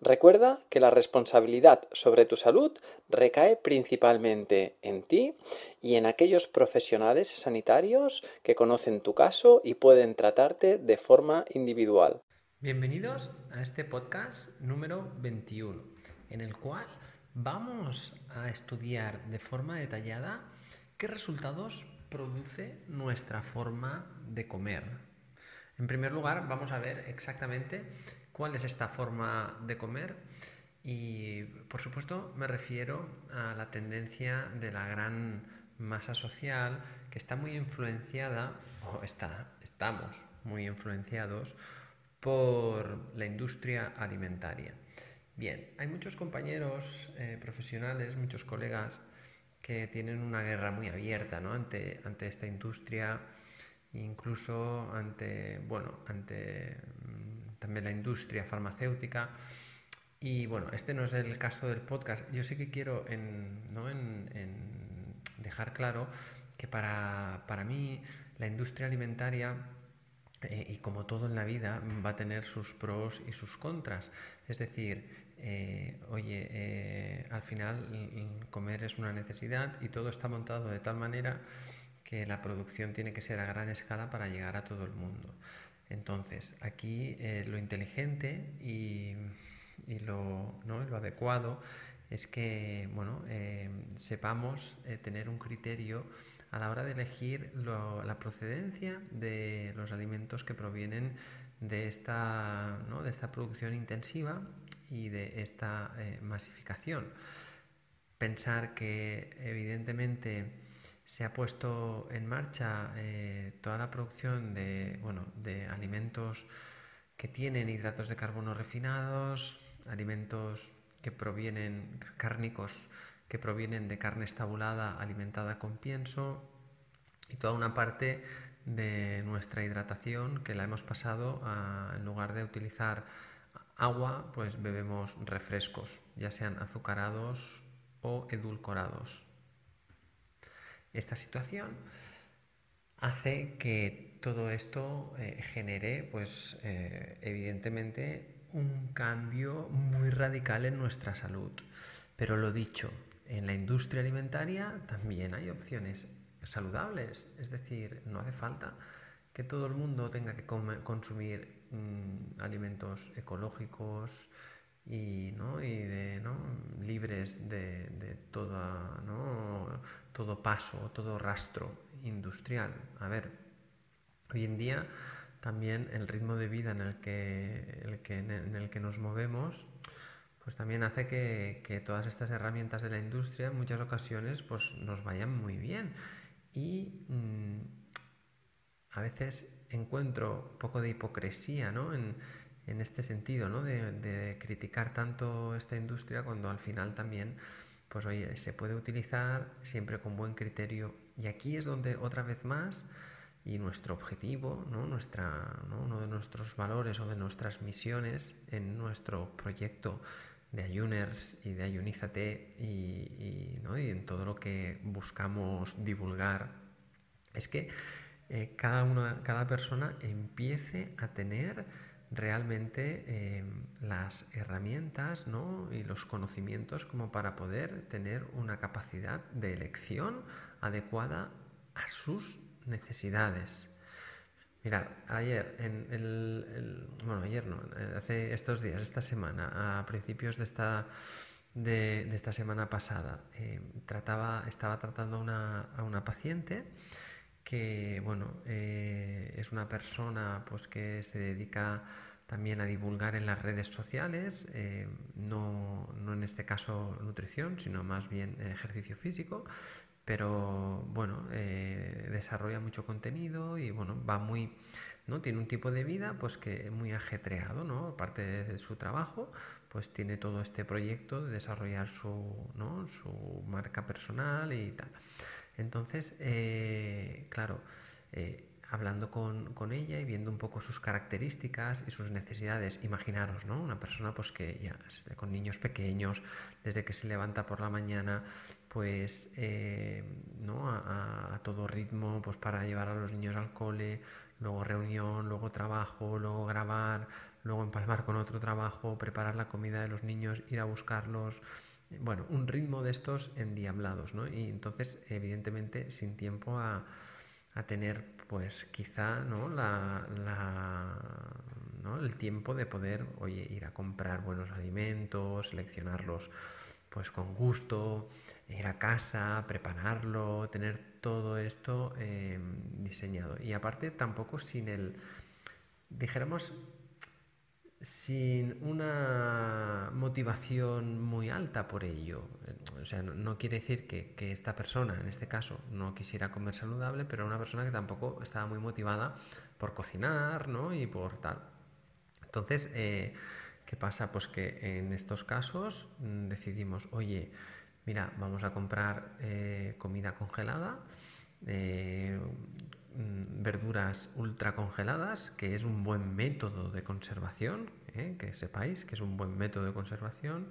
Recuerda que la responsabilidad sobre tu salud recae principalmente en ti y en aquellos profesionales sanitarios que conocen tu caso y pueden tratarte de forma individual. Bienvenidos a este podcast número 21, en el cual vamos a estudiar de forma detallada qué resultados produce nuestra forma de comer. En primer lugar, vamos a ver exactamente cuál es esta forma de comer y por supuesto me refiero a la tendencia de la gran masa social que está muy influenciada o está, estamos muy influenciados por la industria alimentaria. Bien, hay muchos compañeros eh, profesionales, muchos colegas que tienen una guerra muy abierta ¿no? ante, ante esta industria, incluso ante, bueno, ante también la industria farmacéutica. Y bueno, este no es el caso del podcast. Yo sí que quiero en, ¿no? en, dejar claro que para, para, mí la industria alimentaria, eh, y como todo en la vida, va a tener sus pros y sus contras. Es decir, eh, oye, eh, al final comer es una necesidad y todo está montado de tal manera que la producción tiene que ser a gran escala para llegar a todo el mundo. Entonces, aquí eh, lo inteligente y, lo, adecuado es que bueno, eh, sepamos eh, tener un criterio a la hora de elegir la procedencia de los alimentos que provienen de esta, de esta producción intensiva y de esta masificación. Pensar que evidentemente se ha puesto en marcha eh, toda la producción de, bueno, de alimentos que tienen hidratos de carbono refinados, alimentos que provienen, cárnicos, que provienen de carne estabulada alimentada con pienso y toda una parte de nuestra hidratación que la hemos pasado a, en lugar de utilizar agua, pues bebemos refrescos, ya sean azucarados o edulcorados. Esta situación hace que todo esto eh, genere, pues eh, evidentemente, un cambio muy radical en nuestra salud. Pero lo dicho, en la industria alimentaria también hay opciones saludables, es decir, no hace falta que todo el mundo tenga que consumir mm, alimentos ecológicos, y, ¿no? y de, ¿no? libres de, de toda, ¿no? todo paso, todo rastro industrial. A ver, hoy en día también el ritmo de vida en el que, el que, en el que nos movemos pues también hace que, que, todas estas herramientas de la industria en muchas ocasiones pues nos vayan muy bien y mm, a veces encuentro un poco de hipocresía ¿no? en, en este sentido, ¿no? de, criticar tanto esta industria cuando al final también, pues oye, se puede utilizar siempre con buen criterio. Y aquí es donde otra vez más, y nuestro objetivo, ¿no? Nuestra, uno de nuestros valores o de nuestras misiones en nuestro proyecto de Ayuners y de Ayunízate y, y, en todo lo que buscamos divulgar, es que eh, cada, una, cada persona empiece a tener realmente eh, las herramientas y los conocimientos como para poder tener una capacidad de elección adecuada a sus necesidades. Mirad, ayer, en el, bueno, ayer no, hace estos días, esta semana, a principios de esta, de, esta semana pasada, eh, trataba, estaba tratando una, a una paciente que, bueno, eh, es una persona pues, que se dedica también a divulgar en las redes sociales, no, no, en este caso nutrición, sino más bien ejercicio físico, pero bueno, eh, desarrolla mucho contenido y bueno, va muy, ¿no? Tiene un tipo de vida pues que muy ajetreado, ¿no? Aparte de su trabajo, pues tiene todo este proyecto de desarrollar su, ¿no? su marca personal y tal. Entonces, eh, claro, eh, hablando con, ella y viendo un poco sus características y sus necesidades, imaginaros, ¿no? Una persona pues que ya con niños pequeños, desde que se levanta por la mañana, pues eh, ¿no? A, todo ritmo, pues para llevar a los niños al cole, luego reunión, luego trabajo, luego grabar, luego empalmar con otro trabajo, preparar la comida de los niños, ir a buscarlos. Bueno, un ritmo de estos endiablados, ¿no? Y entonces, evidentemente, sin tiempo a, a tener pues quizá ¿no? La, ¿no? el tiempo de poder oye, ir a comprar buenos alimentos, seleccionarlos pues con gusto, ir a casa, prepararlo, tener todo esto em, diseñado. Y aparte tampoco sin el, dijéramos, sin una motivación muy alta por ello. O sea, no, quiere decir que, esta persona, en este caso, no quisiera comer saludable, pero una persona que tampoco estaba muy motivada por cocinar, ¿no? Y por tal. Entonces, eh, ¿qué pasa? Pues que en estos casos mm, decidimos, oye, mira, vamos a comprar eh, comida congelada, eh, verduras ultra congeladas, que es un buen método de conservación, ¿eh? que sepáis que es un buen método de conservación.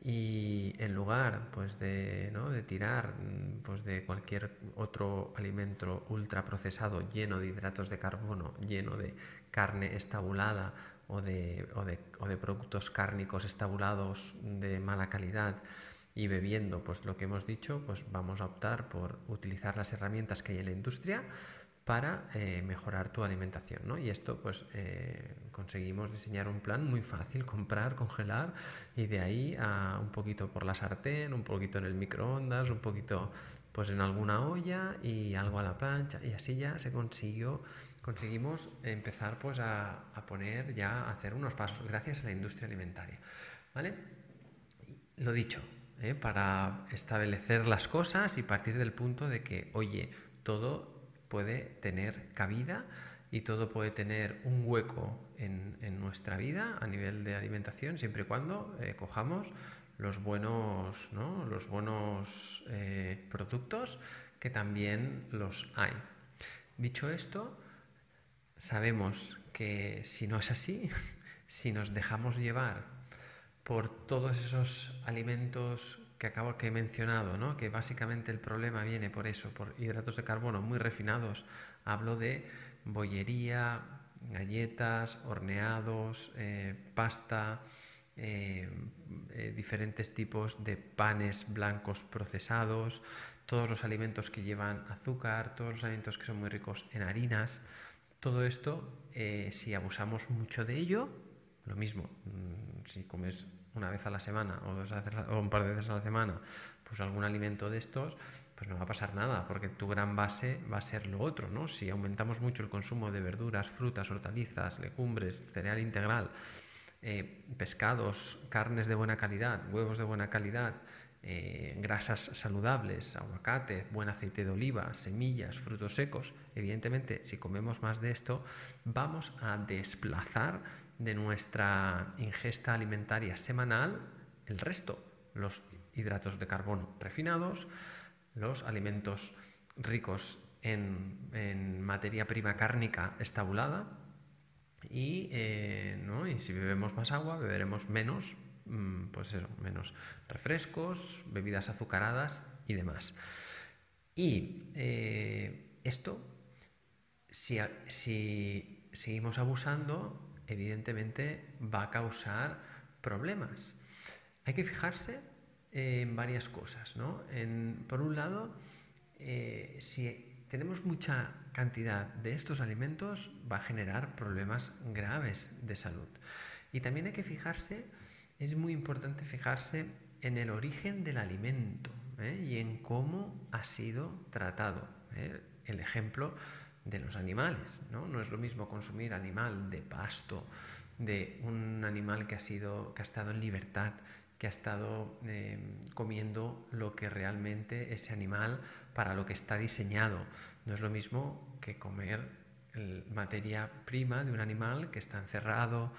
Y en lugar pues, de, ¿no? de tirar mm, pues, de cualquier otro alimento ultra procesado lleno de hidratos de carbono, lleno de carne estabulada o de, o de, o de productos cárnicos estabulados de mala calidad, y bebiendo pues lo que hemos dicho, pues vamos a optar por utilizar las herramientas que hay en la industria para eh, mejorar tu alimentación. ¿no? Y esto pues eh, conseguimos diseñar un plan muy fácil, comprar, congelar y de ahí a un poquito por la sartén, un poquito en el microondas, un poquito pues en alguna olla y algo a la plancha y así ya se consiguió conseguimos empezar pues a, poner ya a hacer unos pasos gracias a la industria alimentaria vale lo dicho ¿eh? para establecer las cosas y partir del punto de que oye todo puede tener cabida y todo puede tener un hueco en, nuestra vida a nivel de alimentación siempre y cuando eh, cojamos los buenos, los buenos eh, productos que también los hay. Dicho esto, sabemos que si no es así, si nos dejamos llevar por todos esos alimentos que acabo que he mencionado, ¿no? que básicamente el problema viene por eso, por hidratos de carbono muy refinados. Hablo de bollería, galletas, horneados, eh, pasta, eh, eh, diferentes tipos de panes blancos procesados, todos los alimentos que llevan azúcar, todos los alimentos que son muy ricos en harinas. Todo esto, si abusamos mucho de ello, lo mismo, mm, si comes una vez a la semana o, dos o un par de veces a la semana, pues algún alimento de estos, pues no va a pasar nada, porque tu gran base va a ser lo otro, ¿no? Si aumentamos mucho el consumo de verduras, frutas, hortalizas, legumbres, cereal integral, eh, pescados, carnes de buena calidad, huevos de buena calidad, eh, grasas saludables, aguacate, buen aceite de oliva, semillas, frutos secos. Evidentemente, si comemos más de esto, vamos a desplazar de nuestra ingesta alimentaria semanal el resto, los hidratos de carbono refinados, los alimentos ricos en, materia prima cárnica estabulada y, eh, y, si bebemos más agua beberemos menos, mm, pues menos refrescos, bebidas azucaradas y demás. Y eh, esto, si, si seguimos abusando, evidentemente va a causar problemas. Hay que fijarse en varias cosas. ¿no? por un lado, eh, si tenemos mucha cantidad de estos alimentos va a generar problemas graves de salud. Y también hay que fijarse, es muy importante fijarse en el origen del alimento ¿eh? y en cómo ha sido tratado. ¿eh? El ejemplo de los animales. ¿no? no es lo mismo consumir animal de pasto, de un animal que ha, sido, que ha estado en libertad, que ha estado eh, comiendo lo que realmente ese animal para lo que está diseñado. No es lo mismo que comer materia prima de un animal que está encerrado,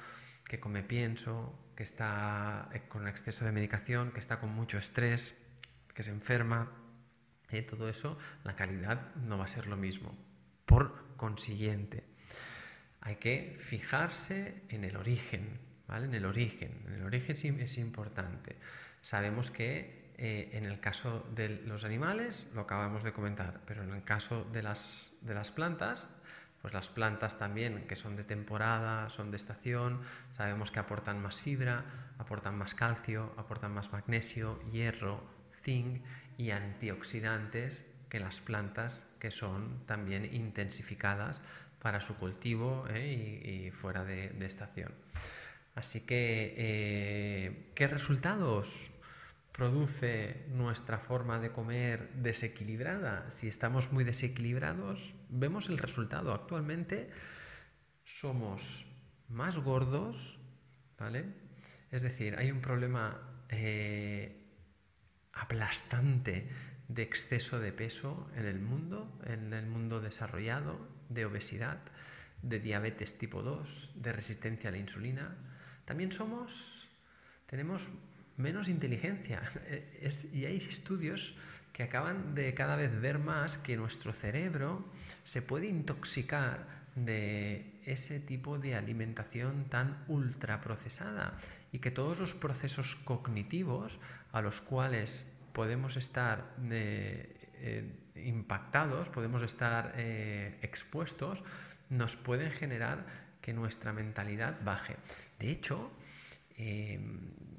que come pienso, que está eh, con exceso de medicación, que está con mucho estrés, que se enferma. Eh, todo eso, la calidad no va a ser lo mismo. Por consiguiente, hay que fijarse en el origen, ¿vale? En el origen. En el origen es importante. Sabemos que eh, en el caso de los animales, lo acabamos de comentar, pero en el caso de las, de las plantas, pues las plantas también que son de temporada, son de estación, sabemos que aportan más fibra, aportan más calcio, aportan más magnesio, hierro, zinc y antioxidantes que las plantas que son también intensificadas para su cultivo ¿eh? y, fuera de, estación. Así que, eh, ¿qué resultados produce nuestra forma de comer desequilibrada? Si estamos muy desequilibrados, vemos el resultado. Actualmente somos más gordos, ¿vale? Es decir, hay un problema eh, aplastante de exceso de peso en el mundo, en el mundo desarrollado, de obesidad, de diabetes tipo 2, de resistencia a la insulina. También somos, tenemos menos inteligencia. y hay estudios que acaban de cada vez ver más que nuestro cerebro se puede intoxicar de ese tipo de alimentación tan ultraprocesada y que todos los procesos cognitivos a los cuales podemos estar eh, eh, impactados, podemos estar eh, expuestos, nos pueden generar que nuestra mentalidad baje. De hecho,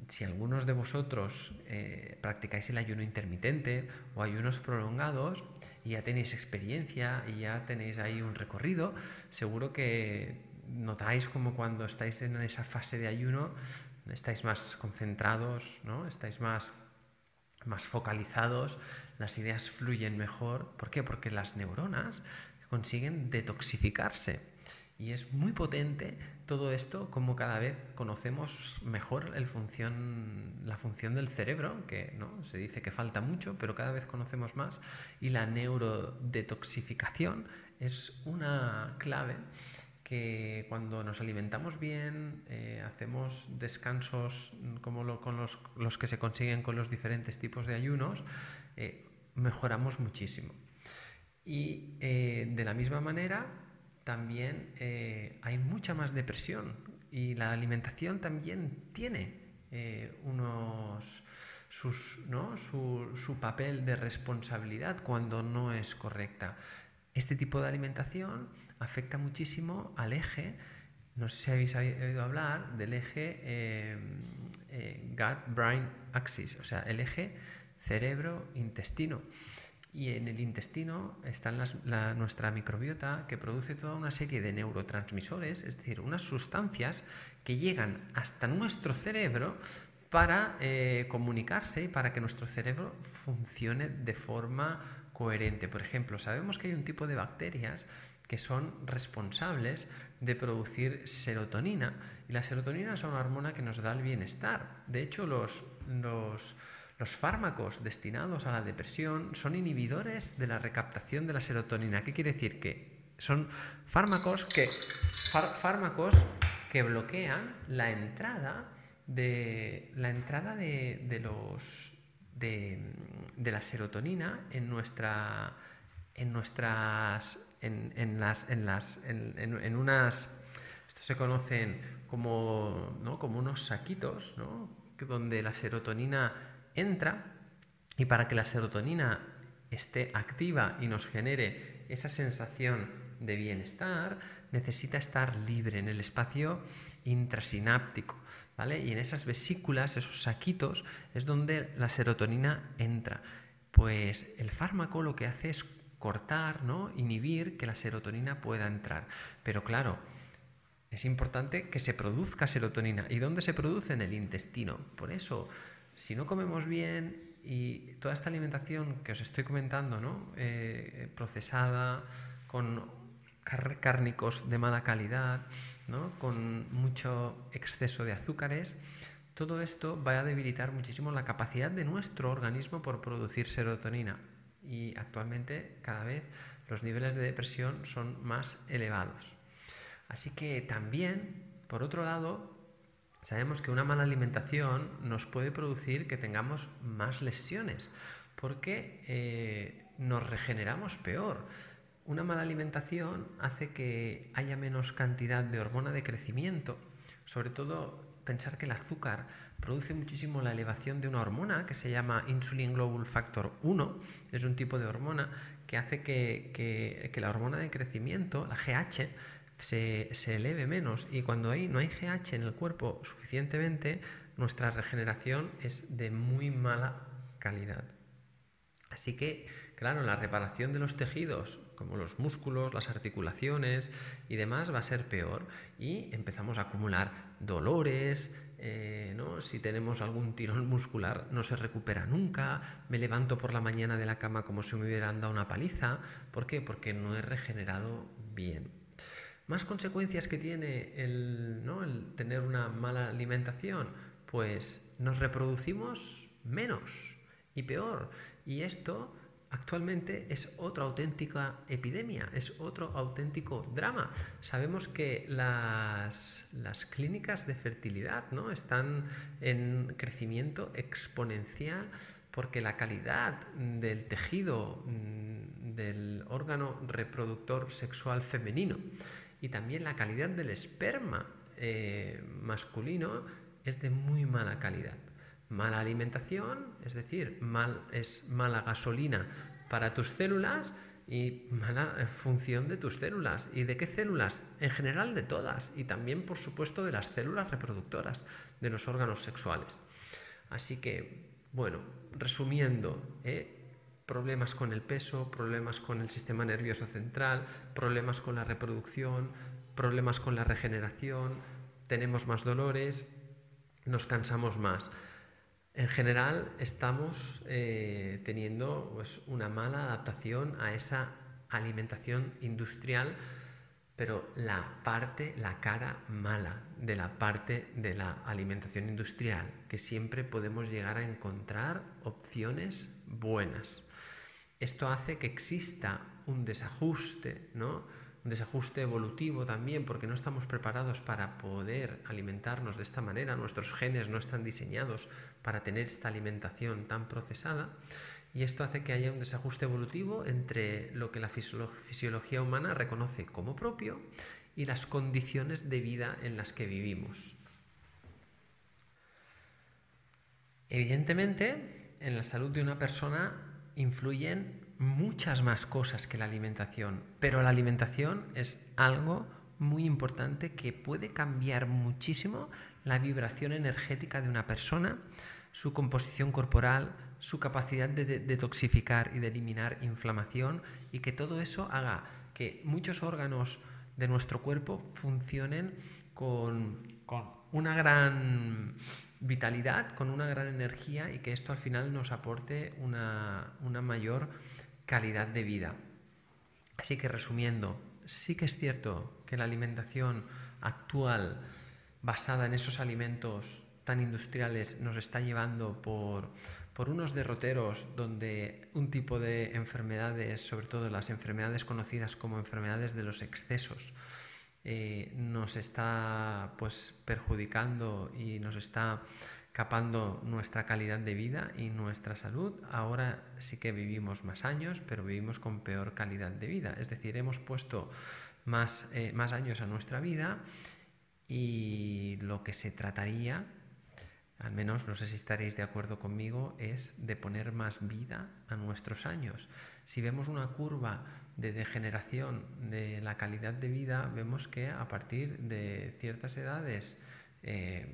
si algunos de vosotros practicáis el ayuno intermitente o ayunos prolongados y ya tenéis experiencia y ya tenéis ahí un recorrido, seguro que notáis como cuando estáis en esa fase de ayuno estáis más concentrados, ¿no? estáis más más focalizados, las ideas fluyen mejor. ¿Por qué? Porque las neuronas consiguen detoxificarse. Y es muy potente todo esto, como cada vez conocemos mejor el función, la función del cerebro, que ¿no? se dice que falta mucho, pero cada vez conocemos más, y la neurodetoxificación es una clave que cuando nos alimentamos bien, eh, hacemos descansos como con los, que se consiguen con los diferentes tipos de ayunos, eh, mejoramos muchísimo. Y eh, de la misma manera, también hay mucha más depresión y la alimentación también tiene unos, sus, ¿no? su, su papel de responsabilidad cuando no es correcta. Este tipo de alimentación afecta muchísimo al eje, no sé si habéis oído hablar del eje eh, eh, gut-brain axis, o sea, el eje cerebro-intestino. Y en el intestino está nuestra microbiota que produce toda una serie de neurotransmisores, es decir, unas sustancias que llegan hasta nuestro cerebro para eh, comunicarse y para que nuestro cerebro funcione de forma coherente. Por ejemplo, sabemos que hay un tipo de bacterias que son responsables de producir serotonina. Y la serotonina es una hormona que nos da el bienestar. De hecho, los, los, fármacos destinados a la depresión son inhibidores de la recaptación de la serotonina. ¿Qué quiere decir? Que son fármacos que, fármacos que bloquean la entrada de, la entrada de, los, de, de la serotonina en, nuestra, en nuestras en, las, en, las, en, unas, esto se conocen como, ¿no? como unos saquitos, ¿no? donde la serotonina entra y para que la serotonina esté activa y nos genere esa sensación de bienestar, necesita estar libre en el espacio intrasináptico. ¿vale? Y en esas vesículas, esos saquitos, es donde la serotonina entra. Pues el fármaco lo que hace es cortar, ¿no? inhibir que la serotonina pueda entrar. Pero claro, es importante que se produzca serotonina. ¿Y dónde se produce? En el intestino. Por eso, si no comemos bien y toda esta alimentación que os estoy comentando, ¿no? Eh, procesada, con cárnicos de mala calidad, ¿no? con mucho exceso de azúcares, todo esto va a debilitar muchísimo la capacidad de nuestro organismo por producir serotonina. Y actualmente cada vez los niveles de depresión son más elevados. Así que también, por otro lado, sabemos que una mala alimentación nos puede producir que tengamos más lesiones, porque eh, nos regeneramos peor. Una mala alimentación hace que haya menos cantidad de hormona de crecimiento, sobre todo pensar que el azúcar produce muchísimo la elevación de una hormona que se llama Insulin Global Factor 1, es un tipo de hormona que hace que, la hormona de crecimiento, la GH, se, se, eleve menos y cuando no hay GH en el cuerpo suficientemente, nuestra regeneración es de muy mala calidad. Así que, claro, la reparación de los tejidos como los músculos, las articulaciones y demás, va a ser peor y empezamos a acumular dolores, eh, ¿no? si tenemos algún tirón muscular no se recupera nunca, me levanto por la mañana de la cama como si me hubieran dado una paliza, ¿por qué? Porque no he regenerado bien. Más consecuencias que tiene el, ¿no? el tener una mala alimentación, pues nos reproducimos menos y peor. Y esto actualmente es otra auténtica epidemia, es otro auténtico drama. Sabemos que las, clínicas de fertilidad ¿no? están en crecimiento exponencial porque la calidad del tejido mm, del órgano reproductor sexual femenino y también la calidad del esperma eh, masculino es de muy mala calidad. Mala alimentación, es decir, mal, es mala gasolina para tus células y mala función de tus células. ¿Y de qué células? En general de todas y también, por supuesto, de las células reproductoras de los órganos sexuales. Así que, bueno, resumiendo, ¿eh? problemas con el peso, problemas con el sistema nervioso central, problemas con la reproducción, problemas con la regeneración, tenemos más dolores, nos cansamos más. En general estamos eh, teniendo pues, una mala adaptación a esa alimentación industrial, pero la parte, la cara mala de la parte de la alimentación industrial, que siempre podemos llegar a encontrar opciones buenas. Esto hace que exista un desajuste, ¿no? Un desajuste evolutivo también, porque no estamos preparados para poder alimentarnos de esta manera, nuestros genes no están diseñados para tener esta alimentación tan procesada, y esto hace que haya un desajuste evolutivo entre lo que la fisiología humana reconoce como propio y las condiciones de vida en las que vivimos. Evidentemente, en la salud de una persona influyen muchas más cosas que la alimentación, pero la alimentación es algo muy importante que puede cambiar muchísimo la vibración energética de una persona, su composición corporal, su capacidad de detoxificar y de eliminar inflamación y que todo eso haga que muchos órganos de nuestro cuerpo funcionen con, una gran vitalidad, con una gran energía y que esto al final nos aporte una, una mayor calidad de vida. Así que resumiendo, sí que es cierto que la alimentación actual basada en esos alimentos tan industriales nos está llevando por, por unos derroteros donde un tipo de enfermedades, sobre todo las enfermedades conocidas como enfermedades de los excesos, eh, nos está pues perjudicando y nos está capando nuestra calidad de vida y nuestra salud. Ahora sí que vivimos más años, pero vivimos con peor calidad de vida. Es decir, hemos puesto más, eh, más años a nuestra vida y lo que se trataría, al menos no sé si estaréis de acuerdo conmigo, es de poner más vida a nuestros años. Si vemos una curva de degeneración de la calidad de vida, vemos que a partir de ciertas edades, eh,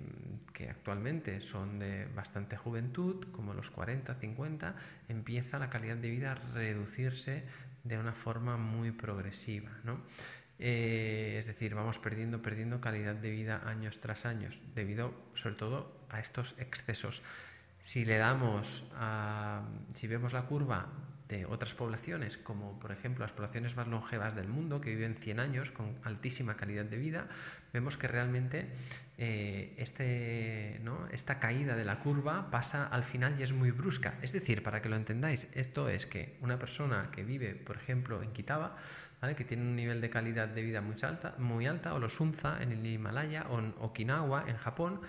que actualmente son de bastante juventud, como los 40, 50, empieza la calidad de vida a reducirse de una forma muy progresiva. ¿no? Eh, es decir, vamos perdiendo, perdiendo calidad de vida años tras años, debido sobre todo a estos excesos. Si le damos si vemos la curva de otras poblaciones, como por ejemplo las poblaciones más longevas del mundo, que viven 100 años con altísima calidad de vida, vemos que realmente eh, este, ¿no? esta caída de la curva pasa al final y es muy brusca. Es decir, para que lo entendáis, esto es que una persona que vive, por ejemplo, en Kitaba, que tiene un nivel de calidad de vida muy alta, muy alta o los Unza en el Himalaya o en Okinawa, en Japón,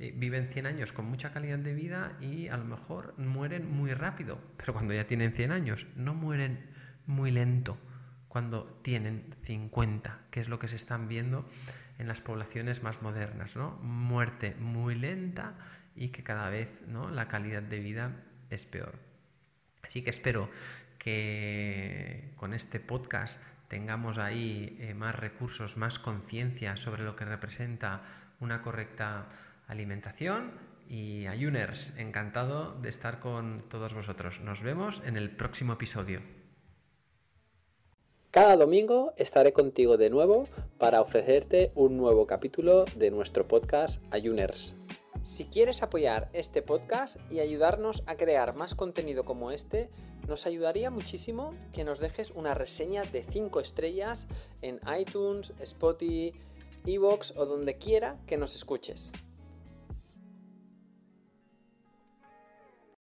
eh, viven 100 años con mucha calidad de vida y a lo mejor mueren muy rápido, pero cuando ya tienen 100 años no mueren muy lento cuando tienen 50, que es lo que se están viendo en las poblaciones más modernas, ¿no? Muerte muy lenta y que cada vez ¿no? la calidad de vida es peor. Así que espero que con este podcast tengamos ahí eh, más recursos, más conciencia sobre lo que representa una correcta alimentación. Y Ayuners, encantado de estar con todos vosotros. Nos vemos en el próximo episodio. Cada domingo estaré contigo de nuevo para ofrecerte un nuevo capítulo de nuestro podcast Ayuners. Si quieres apoyar este podcast y ayudarnos a crear más contenido como este, nos ayudaría muchísimo que nos dejes una reseña de 5 estrellas en iTunes, Spotify, Evox o donde quiera que nos escuches.